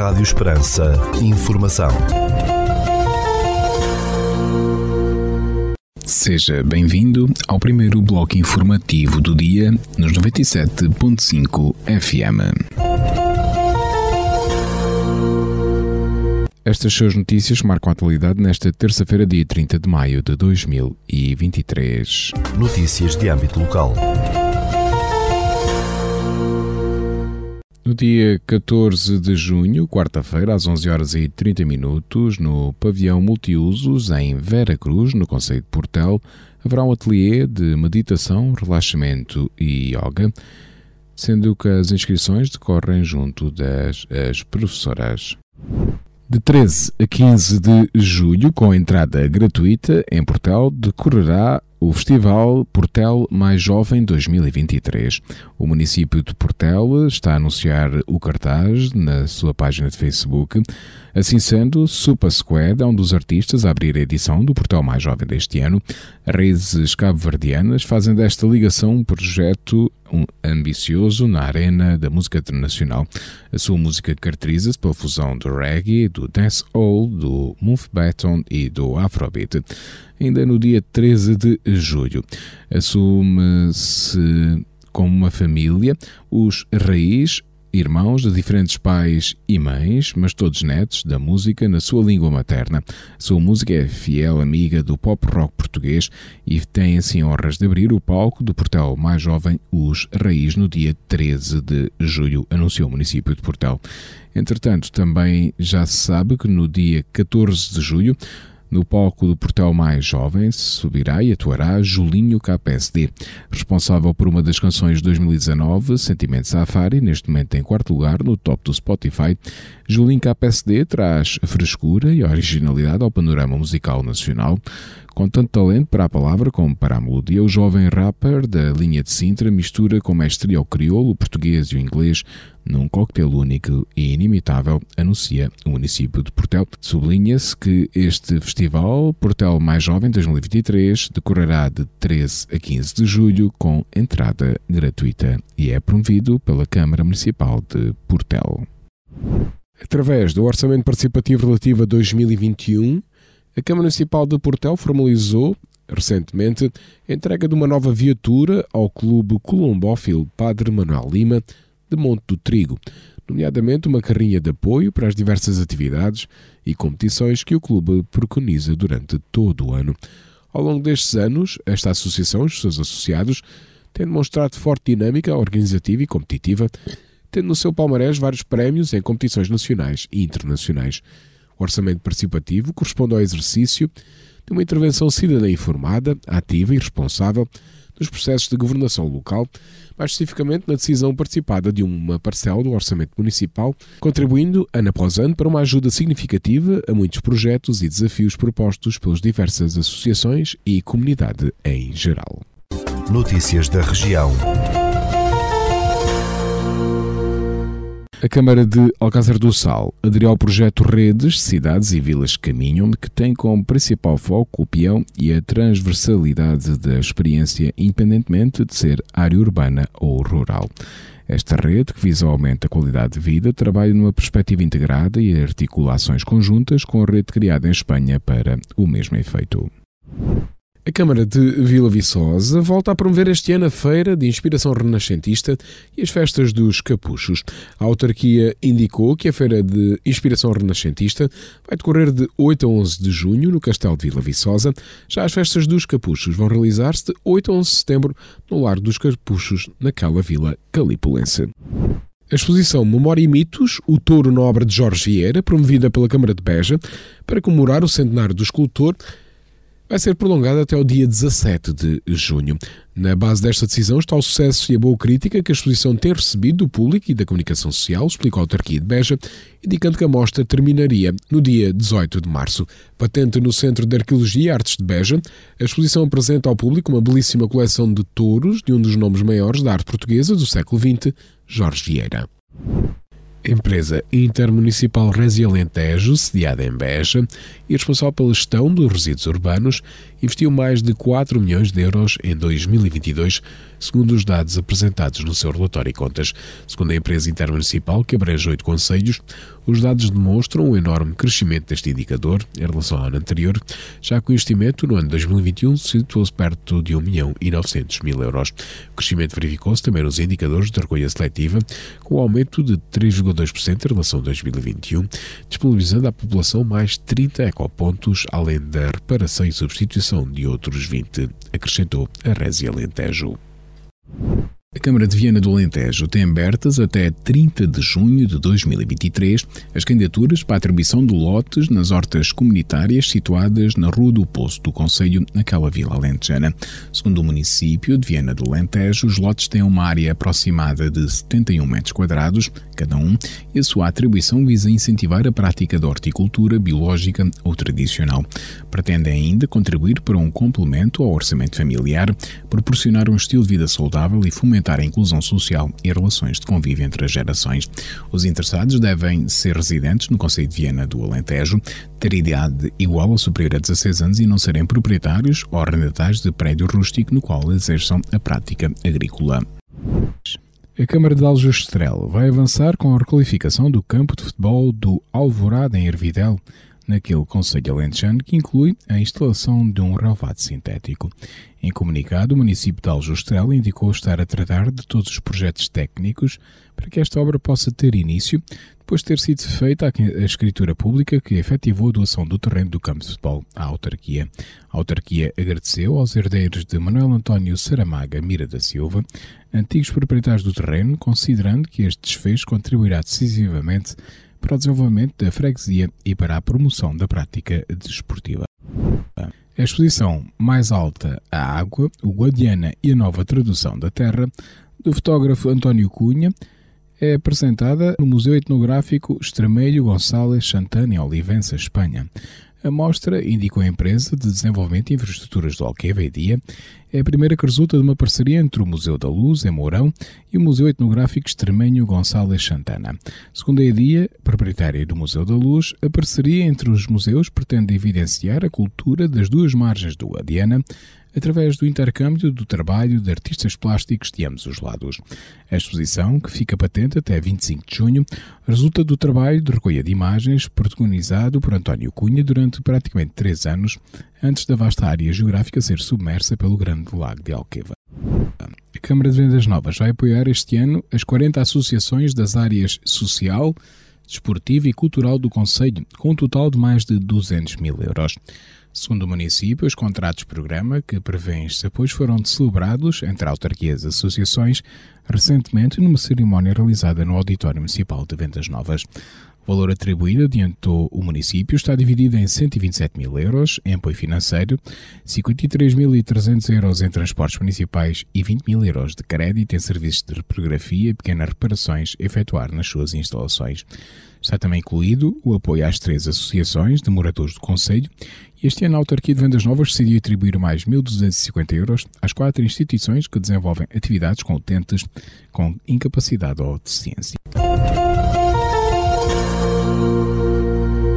Rádio Esperança. Informação. Seja bem-vindo ao primeiro bloco informativo do dia nos 97.5 FM. Estas suas notícias marcam a atualidade nesta terça-feira, dia 30 de maio de 2023. Notícias de âmbito local. No dia 14 de junho, quarta-feira, às 11 horas e 30 minutos, no pavilhão multiusos em Vera Cruz, no Conselho de Portel, haverá um ateliê de meditação, relaxamento e yoga, sendo que as inscrições decorrem junto das as professoras. De 13 a 15 de julho, com entrada gratuita, em Portel decorrerá o Festival Portel Mais Jovem 2023. O município de Portel está a anunciar o cartaz na sua página de Facebook. Assim sendo, Supa Squad é um dos artistas a abrir a edição do Portel Mais Jovem deste ano. Raízes cabo-verdianas fazem desta ligação um projeto ambicioso na arena da música internacional. A sua música caracteriza-se pela fusão do reggae, do dancehall, do baton e do afrobeat ainda no dia 13 de julho. Assume-se como uma família os Raiz, irmãos de diferentes pais e mães, mas todos netos da música na sua língua materna. Sua música é fiel amiga do pop rock português e tem assim honras de abrir o palco do Portel mais jovem Os Raiz no dia 13 de julho, anunciou o município de Portel. Entretanto, também já se sabe que no dia 14 de julho no palco do Portel Mais Jovem subirá e atuará Julinho KPSD, responsável por uma das canções de 2019, Sentimento Safari, neste momento em quarto lugar no top do Spotify. Julinho KPSD traz frescura e originalidade ao panorama musical nacional, com tanto talento para a palavra como para a melodia, o jovem rapper da linha de Sintra mistura com mestria o crioulo, o português e o inglês num coquetel único e inimitável, anuncia o município de Portel. Sublinha-se que este festival, Portel Mais Jovem 2023, decorrerá de 13 a 15 de julho com entrada gratuita e é promovido pela Câmara Municipal de Portel. Através do Orçamento Participativo Relativo a 2021, a Câmara Municipal de Portel formalizou recentemente a entrega de uma nova viatura ao Clube Colombófilo Padre Manuel Lima de Monte do Trigo, nomeadamente uma carrinha de apoio para as diversas atividades e competições que o clube preconiza durante todo o ano. Ao longo destes anos, esta associação e os seus associados têm demonstrado forte dinâmica organizativa e competitiva, tendo no seu palmarés vários prémios em competições nacionais e internacionais. O orçamento participativo corresponde ao exercício de uma intervenção cidadã informada, ativa e responsável nos processos de governação local, mais especificamente na decisão participada de uma parcela do orçamento municipal, contribuindo ano após ano para uma ajuda significativa a muitos projetos e desafios propostos pelas diversas associações e comunidade em geral. Notícias da região. A Câmara de Alcázar do Sal aderiu ao projeto Redes, Cidades e Vilas Caminham, que tem como principal foco o peão e a transversalidade da experiência, independentemente de ser área urbana ou rural. Esta rede, que visa aumentar a qualidade de vida, trabalha numa perspectiva integrada e articula ações conjuntas com a rede criada em Espanha para o mesmo efeito. A Câmara de Vila Viçosa volta a promover este ano a Feira de Inspiração Renascentista e as Festas dos Capuchos. A autarquia indicou que a Feira de Inspiração Renascentista vai decorrer de 8 a 11 de junho no Castelo de Vila Viçosa. Já as Festas dos Capuchos vão realizar-se de 8 a 11 de setembro no Lar dos Capuchos, naquela vila calipulense. A exposição Memória e Mitos, o Touro na obra de Jorge Vieira, promovida pela Câmara de Beja, para comemorar o centenário do escultor, vai ser prolongada até o dia 17 de junho. Na base desta decisão está o sucesso e a boa crítica que a exposição tem recebido do público e da comunicação social, explicou a autarquia de Beja, indicando que a mostra terminaria no dia 18 de março. Patente no Centro de Arqueologia e Artes de Beja, a exposição apresenta ao público uma belíssima coleção de touros de um dos nomes maiores da arte portuguesa do século XX, Jorge Vieira. Empresa intermunicipal Resi Alentejo, sediada em Beja e responsável pela gestão dos resíduos urbanos, investiu mais de 4 milhões de euros em 2022, segundo os dados apresentados no seu relatório e contas. Segundo a empresa intermunicipal, que abrange oito conselhos, os dados demonstram um enorme crescimento deste indicador em relação ao ano anterior, já que o investimento no ano 2021 situou-se perto de 1 milhão e 900 mil euros. O crescimento verificou-se também nos indicadores de recolha seletiva, com um aumento de 3,2% em relação a 2021, disponibilizando à população mais 30 ecopontos, além da reparação e substituição de outros 20, acrescentou a Resi Alentejo. A Câmara de Viana do Alentejo tem abertas até 30 de junho de 2023 as candidaturas para a atribuição de lotes nas hortas comunitárias situadas na Rua do Poço do Conselho, naquela vila alentejana. Segundo o município de Viana do Alentejo, os lotes têm uma área aproximada de 71 metros quadrados cada um e a sua atribuição visa incentivar a prática da horticultura biológica ou tradicional. Pretende ainda contribuir para um complemento ao orçamento familiar, proporcionar um estilo de vida saudável e fomentar fomentar a inclusão social e relações de convívio entre as gerações. Os interessados devem ser residentes no Conselho de Viena do Alentejo, ter idade igual ou superior a 16 anos e não serem proprietários ou arrendatários de prédio rústico no qual exerçam a prática agrícola. A Câmara de Aljustrel vai avançar com a requalificação do campo de futebol do Alvorada em Ervidel, naquele Conselho Alentejano que inclui a instalação de um relvado sintético. Em comunicado, o município de Aljustrel indicou estar a tratar de todos os projetos técnicos para que esta obra possa ter início, depois de ter sido feita a escritura pública que efetivou a doação do terreno do campo de futebol à autarquia. A autarquia agradeceu aos herdeiros de Manuel António Saramaga Mira da Silva, antigos proprietários do terreno, considerando que este desfecho contribuirá decisivamente para o desenvolvimento da freguesia e para a promoção da prática desportiva. A exposição Mais Alta, a Água, o Guadiana e a Nova Tradução da Terra, do fotógrafo António Cunha, é apresentada no Museu Etnográfico Estremelho Gonçalves Santana, em Olivença, Espanha. A mostra, indicou a empresa de desenvolvimento e infraestruturas do Alqueva e Dia, é a primeira que resulta de uma parceria entre o Museu da Luz, em Mourão, e o Museu Etnográfico Extremenho Gonçalves Santana. Segundo a EDIA, proprietária do Museu da Luz, a parceria entre os museus pretende evidenciar a cultura das duas margens do Guadiana, através do intercâmbio do trabalho de artistas plásticos de ambos os lados. A exposição, que fica patente até 25 de junho, resulta do trabalho de recolha de imagens protagonizado por António Cunha durante praticamente três anos, antes da vasta área geográfica ser submersa pelo Grande Lago de Alqueva. A Câmara de Vendas Novas vai apoiar este ano as 40 associações das áreas social, desportiva e cultural do Conselho, com um total de mais de 200 mil euros. Segundo o município, os contratos-programa que prevêem estes apoios foram celebrados entre autarquias e associações recentemente numa cerimónia realizada no Auditório Municipal de Vendas Novas. O valor atribuído adiantou o município está dividido em 127 mil euros em apoio financeiro, 53.300 euros em transportes municipais e 20 mil euros de crédito em serviços de reprografia e pequenas reparações a efetuar nas suas instalações. Está também incluído o apoio às três associações de moradores do Conselho este ano a Autarquia de Vendas Novas decidiu atribuir mais 1.250 euros às quatro instituições que desenvolvem atividades com utentes com incapacidade ou deficiência.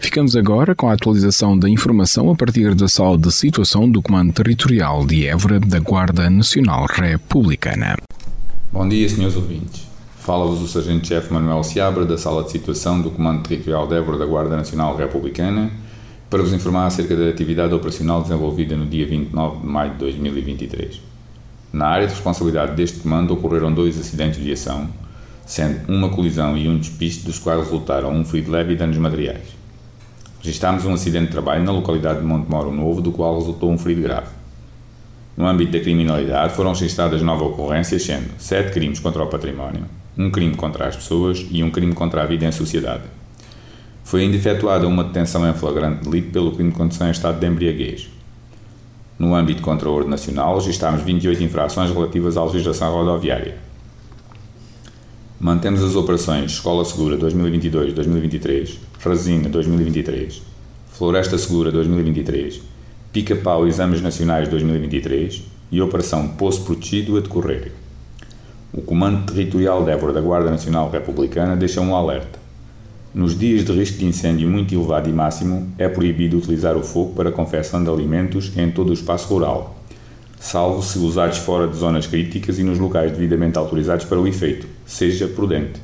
Ficamos agora com a atualização da informação a partir da sala de situação do Comando Territorial de Évora da Guarda Nacional Republicana. Bom dia, senhores ouvintes. Fala-vos o Sargento-Chefe Manuel Seabra, da Sala de Situação do Comando Territorial de Évora da Guarda Nacional Republicana, para vos informar acerca da atividade operacional desenvolvida no dia 29 de maio de 2023. Na área de responsabilidade deste comando ocorreram dois acidentes de viação, sendo uma colisão e um despiste, dos quais resultaram um ferido leve e danos materiais. Registámos um acidente de trabalho na localidade de Montemoro Novo, do qual resultou um ferido grave. No âmbito da criminalidade, foram registradas nove ocorrências, sendo sete crimes contra o património, um crime contra as pessoas e um crime contra a vida em sociedade. Foi ainda efetuada uma detenção em flagrante delito pelo crime de condução em estado de embriaguez. No âmbito contra a ordem nacional, registámos 28 infrações relativas à legislação rodoviária. Mantemos as operações Escola Segura 2022-2023, Resina 2023, Floresta Segura 2023, Pica-Pau Exames Nacionais 2023 e Operação Poço Protegido a decorrer. O Comando Territorial de Évora da Guarda Nacional Republicana deixa um alerta. Nos dias de risco de incêndio muito elevado e máximo, é proibido utilizar o fogo para confecção de alimentos em todo o espaço rural, salvo se usados fora de zonas críticas e nos locais devidamente autorizados para o efeito, seja prudente.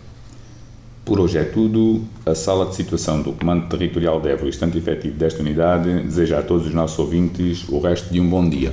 Por hoje é tudo. A sala de situação do Comando Territorial de Évora estante efetivo desta unidade deseja a todos os nossos ouvintes o resto de um bom dia.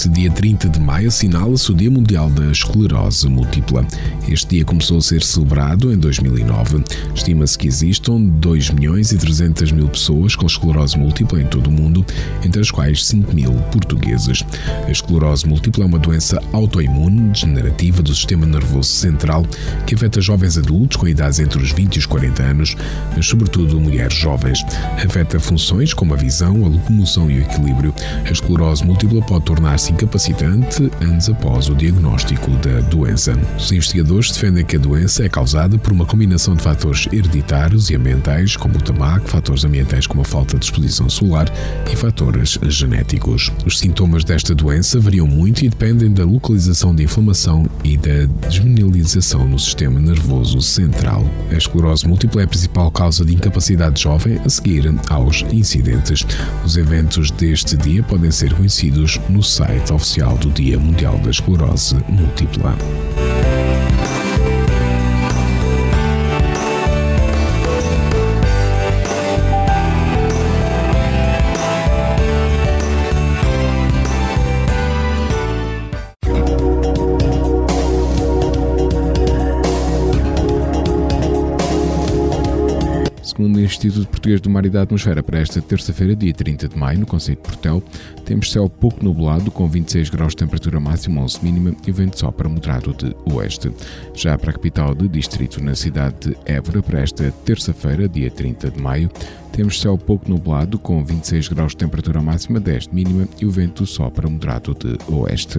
Neste dia 30 de maio assinala-se o Dia Mundial da Esclerose Múltipla. Este dia começou a ser celebrado em 2009. Estima-se que existam 2 milhões e 300 mil pessoas com esclerose múltipla em todo o mundo, entre as quais 5 mil portuguesas. A esclerose múltipla é uma doença autoimune degenerativa do sistema nervoso central que afeta jovens adultos com idades entre os 20 e os 40 anos, mas sobretudo mulheres jovens. Afeta funções como a visão, a locomoção e o equilíbrio. A esclerose múltipla pode tornar incapacitante anos após o diagnóstico da doença. Os investigadores defendem que a doença é causada por uma combinação de fatores hereditários e ambientais, como o tabaco, fatores ambientais como a falta de exposição solar e fatores genéticos. Os sintomas desta doença variam muito e dependem da localização de inflamação e da desmineralização no sistema nervoso central. A esclerose múltipla é a principal causa de incapacidade jovem a seguir aos incidentes. Os eventos deste dia podem ser conhecidos no site oficial do Dia Mundial da Esclerose Múltipla. Instituto Português do Mar e da Atmosfera, para esta terça-feira, dia 30 de maio, no Conselho de Portel, temos céu pouco nublado, com 26 graus de temperatura máxima, 11 mínima e vento só para moderado de oeste. Já para a capital de distrito, na cidade de Évora, para esta terça-feira, dia 30 de maio, temos céu pouco nublado, com 26 graus de temperatura máxima, 10 de mínima e o vento só para moderado de oeste.